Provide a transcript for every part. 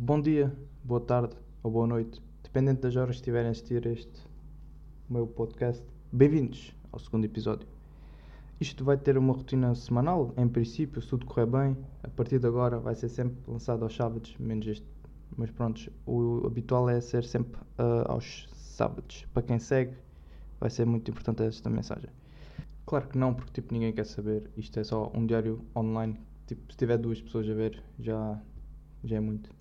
bom dia, boa tarde ou boa noite, dependendo das horas que estiverem a assistir este meu podcast. Bem-vindos ao segundo episódio. Isto vai ter uma rotina semanal, em princípio, se tudo correr bem. A partir de agora vai ser sempre lançado aos sábados, menos este. Mas pronto, o habitual é ser sempre uh, aos sábados. Para quem segue, vai ser muito importante esta mensagem. Claro que não, porque tipo, ninguém quer saber. Isto é só um diário online. Tipo, se tiver duas pessoas a ver, já, já é muito.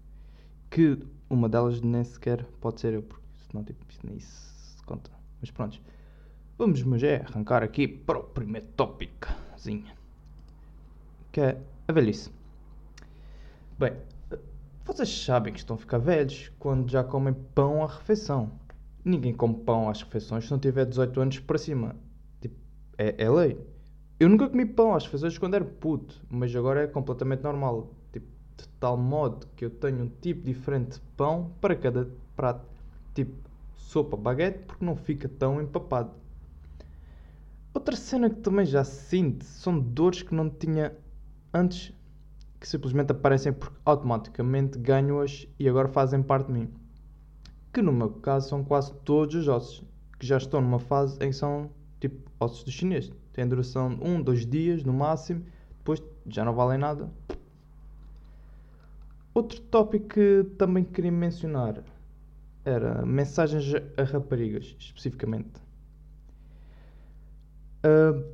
Que uma delas nem sequer pode ser eu, porque senão tipo, isso nem se conta. Mas pronto. Vamos, mas é arrancar aqui para o primeiro tópicozinho. Que é a velhice. Bem, vocês sabem que estão a ficar velhos quando já comem pão à refeição. Ninguém come pão às refeições se não tiver 18 anos para cima. É, é lei. Eu nunca comi pão às refeições quando era puto, mas agora é completamente normal. Tipo, de tal modo que eu tenho um tipo diferente de pão para cada prato. Tipo, sopa baguete, porque não fica tão empapado. Outra cena que também já sinto são dores que não tinha antes, que simplesmente aparecem porque automaticamente ganho-as e agora fazem parte de mim. Que no meu caso são quase todos os ossos, que já estão numa fase em que são tipo ossos do chinês. Tem duração de um, dois dias no máximo, depois já não valem nada. Outro tópico que também queria mencionar era mensagens a raparigas, especificamente. Uh,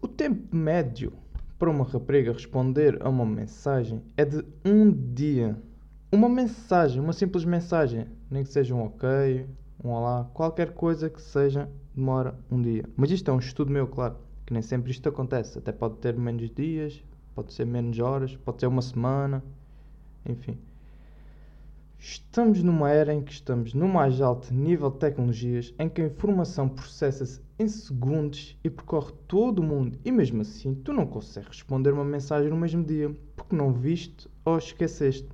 o tempo médio para uma rapariga responder a uma mensagem é de um dia. Uma mensagem, uma simples mensagem, nem que seja um ok, um olá, qualquer coisa que seja, demora um dia. Mas isto é um estudo meu, claro, que nem sempre isto acontece. Até pode ter menos dias, pode ser menos horas, pode ser uma semana, enfim. Estamos numa era em que estamos no mais alto nível de tecnologias, em que a informação processa-se em segundos e percorre todo o mundo, e mesmo assim tu não consegues responder uma mensagem no mesmo dia, porque não viste ou esqueceste.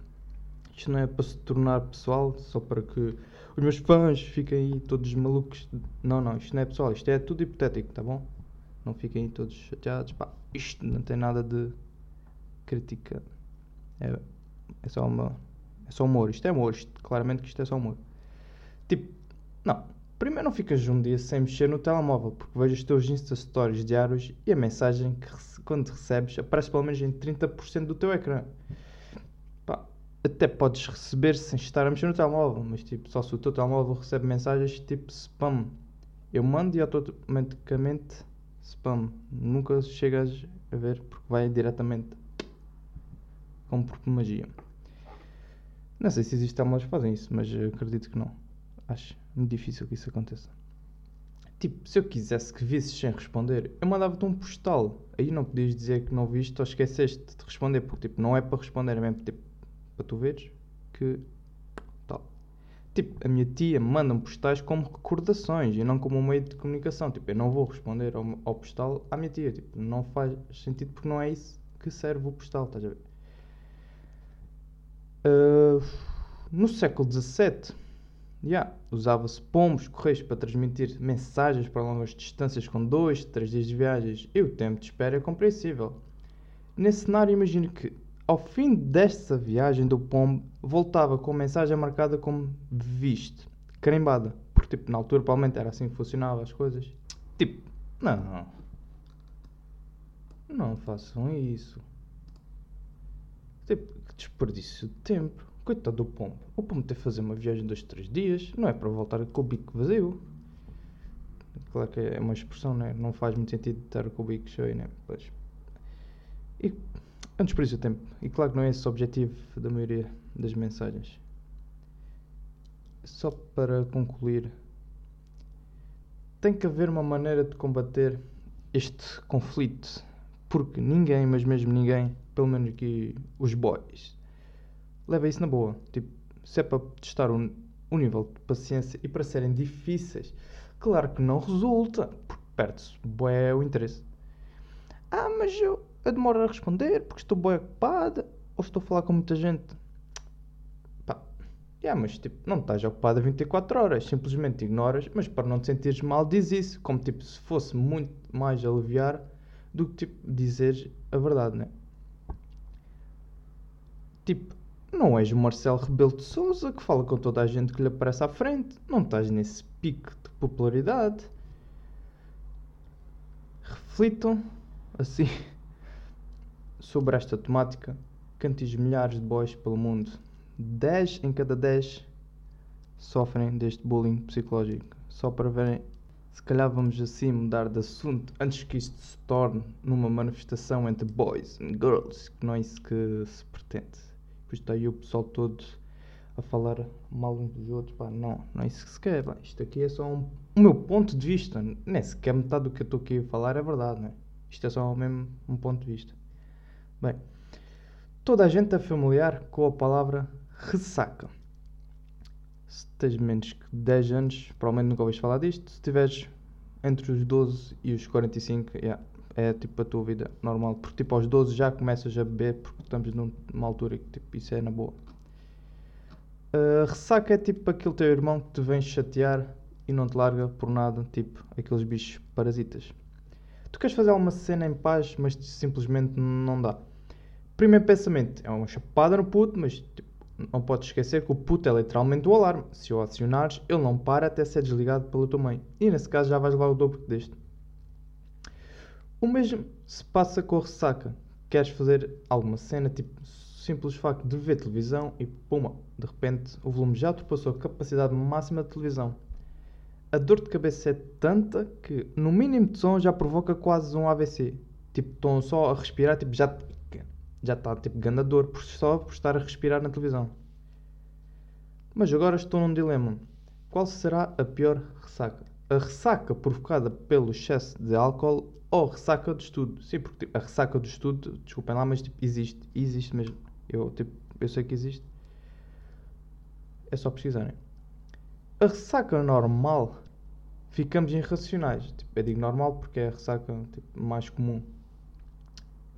Isto não é para se tornar pessoal, só para que os meus fãs fiquem aí todos malucos. Não, não, isto não é pessoal, isto é tudo hipotético, tá bom? Não fiquem aí todos chateados. Pá, isto não tem nada de crítica. É, é só uma. É só humor. Isto é humor. Isto, claramente que isto é só humor. Tipo, não. Primeiro não ficas um dia sem mexer no telemóvel, porque vejo os teus Insta Stories diários e a mensagem que quando recebes aparece pelo menos em 30% do teu ecrã até podes receber sem estar a mexer no telemóvel, mas tipo, só se o teu telemóvel recebe mensagens tipo spam. Eu mando e automaticamente spam. Nunca chegas a ver porque vai diretamente como por magia. Não sei se existem telemóveis que fazem isso, mas acredito que não. Acho muito difícil que isso aconteça. Tipo, se eu quisesse que visses sem responder, eu mandava-te um postal. Aí não podias dizer que não viste ou esqueceste de responder, porque tipo, não é para responder, é mesmo tipo, para tu veres que tal. Tipo, a minha tia manda-me postais como recordações e não como um meio de comunicação. Tipo, eu não vou responder ao, ao postal à minha tia. Tipo, não faz sentido porque não é isso que serve o postal, estás a ver? Uh, no século XVII, yeah, usava-se pombos, correios para transmitir mensagens para longas distâncias com dois, três dias de viagens e o tempo de espera é compreensível. Nesse cenário, imagino que ao fim desta viagem do pombo, voltava com a mensagem marcada como visto, carimbada. Porque, tipo, na altura, provavelmente era assim que funcionava as coisas. Tipo, não. Não façam isso. Tipo, desperdício de tempo. Coitado do pombo. O pombo tem fazer uma viagem de dois, três dias. Não é para voltar com o bico vazio. Claro que é uma expressão, né? Não faz muito sentido estar com o bico cheio, né? Pois. E Antes por isso o tempo. E claro que não é esse o objetivo da maioria das mensagens. Só para concluir, tem que haver uma maneira de combater este conflito. Porque ninguém, mas mesmo ninguém, pelo menos aqui os boys, leva isso na boa. Tipo, se é para testar o, nível de paciência e para serem difíceis, claro que não resulta, porque perde-se o interesse. Ah, mas eu, eu demoro a responder porque estou bem ocupada ou estou a falar com muita gente. Pá, yeah, mas tipo, não estás ocupada 24 horas, simplesmente ignoras, mas para não te sentires mal, diz isso, como tipo, se fosse muito mais aliviar do que tipo, dizeres a verdade, né? Tipo, não és o Marcelo Rebelo de Souza que fala com toda a gente que lhe aparece à frente. Não estás nesse pico de popularidade. Reflitam, assim, sobre esta temática atinge milhares de boys pelo mundo. 10 em cada 10 sofrem deste bullying psicológico. Só para verem, se calhar vamos assim mudar de assunto antes que isto se torne numa manifestação entre boys and girls, que não é isso que se pretende. Depois está aí o pessoal todo a falar mal uns dos outros. Pá, não, não é isso que se quer. Pá. Isto aqui é só um, o meu ponto de vista. Nem sequer metade do que eu estou aqui a falar é verdade, não é? Isto é só mesmo um ponto de vista. Bem, toda a gente é familiar com a palavra ressaca. Se tens menos que 10 anos, provavelmente nunca ouviste falar disto. Se tiveres entre os 12 e os 45, yeah, é tipo a tua vida normal. Porque tipo aos 12 já começas a beber porque estamos numa altura que tipo, isso é na boa. Uh, ressaca é tipo aquele teu irmão que te vem chatear e não te larga por nada, tipo aqueles bichos parasitas. Tu queres fazer alguma cena em paz, mas simplesmente não dá. Primeiro pensamento, é uma chapada no puto, mas tipo, não podes esquecer que o puto é literalmente o alarme. Se o acionares, ele não para até ser desligado pela tua mãe. E nesse caso já vais levar o dobro deste. O mesmo se passa com a ressaca. Queres fazer alguma cena, tipo simples facto de ver televisão e puma, de repente o volume já ultrapassou a capacidade máxima de televisão. A dor de cabeça é tanta que no mínimo de som já provoca quase um AVC. Tipo, estão só a respirar, tipo, já já está tipo ganador por só por estar a respirar na televisão. Mas agora estou num dilema. Qual será a pior ressaca? A ressaca provocada pelo excesso de álcool ou ressaca do estudo? Sim, porque tipo, a ressaca do estudo, desculpem lá, mas tipo, existe. Existe mesmo. Eu, tipo, eu sei que existe. É só pesquisarem. A ressaca normal, ficamos irracionais. Tipo, eu digo normal porque é a ressaca tipo, mais comum.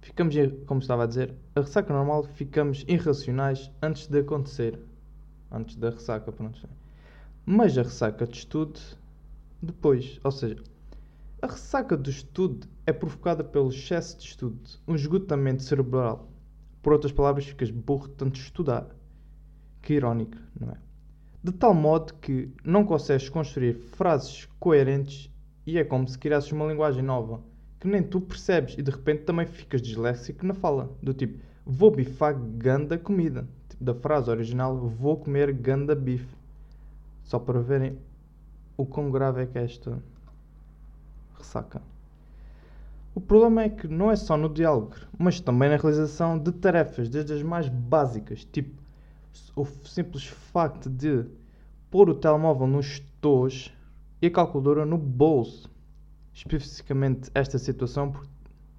Ficamos, como estava a dizer, a ressaca normal ficamos irracionais antes de acontecer. Antes da ressaca, pronto. Mas a ressaca de estudo, depois. Ou seja, a ressaca do estudo é provocada pelo excesso de estudo, um esgotamento cerebral. Por outras palavras, ficas burro de tanto estudar. Que irónico, não é? De tal modo que não consegues construir frases coerentes e é como se criasses uma linguagem nova que nem tu percebes e de repente também ficas disléxico na fala. Do tipo, vou bifar ganda comida. Tipo, da frase original, vou comer ganda bife. Só para verem o quão grave é que é esta ressaca. O problema é que não é só no diálogo, mas também na realização de tarefas, desde as mais básicas, tipo o simples facto de pôr o telemóvel nos tos e a calculadora no bolso especificamente esta situação por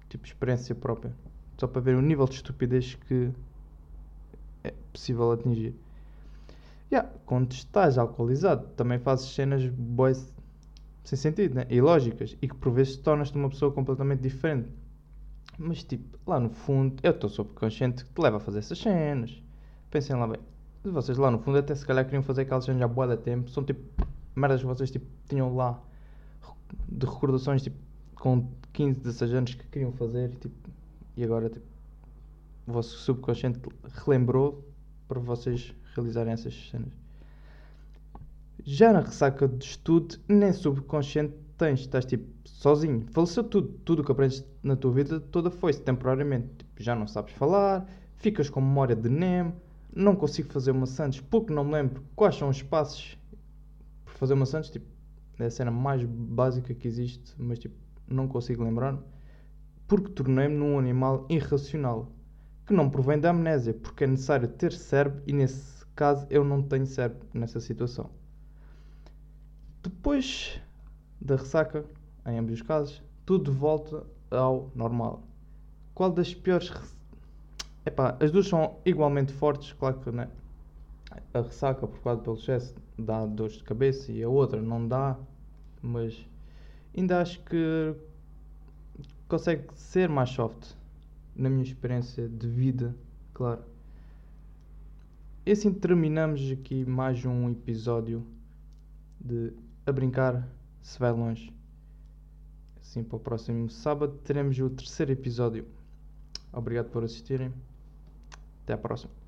tipo experiência própria. Só para ver o nível de estupidez que é possível atingir. Yeah, quando estás alcoolizado, também fazes cenas boas sem sentido, né? ilógicas e que por vezes tornas-te uma pessoa completamente diferente. Mas tipo, lá no fundo, eu estou subconsciente que te leva a fazer essas cenas. Pensem lá bem. Vocês lá no fundo até se calhar queriam fazer aquelas cenas já boa da tempo. São tipo merdas que vocês tipo, tinham lá de recordações tipo, com 15, 16 anos que queriam fazer tipo, e agora tipo, o vosso subconsciente relembrou para vocês realizarem essas cenas. Já na ressaca de estudo, nem subconsciente tens, estás tipo sozinho. Faleceu tudo, tudo o que aprendes na tua vida toda foi-se temporariamente. Tipo, já não sabes falar, ficas com memória de NEM, não consigo fazer maçãs porque não me lembro quais são os passos para fazer maçãs, tipo, é a cena mais básica que existe, mas tipo, não consigo lembrar. Porque tornei-me num animal irracional. Que não provém da amnésia, porque é necessário ter cérebro e nesse caso eu não tenho cérebro nessa situação. Depois da ressaca, em ambos os casos, tudo volta ao normal. Qual das piores. Epá, as duas são igualmente fortes, claro que né? A ressaca causa pelo excesso dá dores de cabeça e a outra não dá, mas ainda acho que consegue ser mais soft na minha experiência de vida, claro. E assim terminamos aqui mais um episódio de A Brincar se vai longe. Assim para o próximo sábado teremos o terceiro episódio. Obrigado por assistirem. Até à próxima.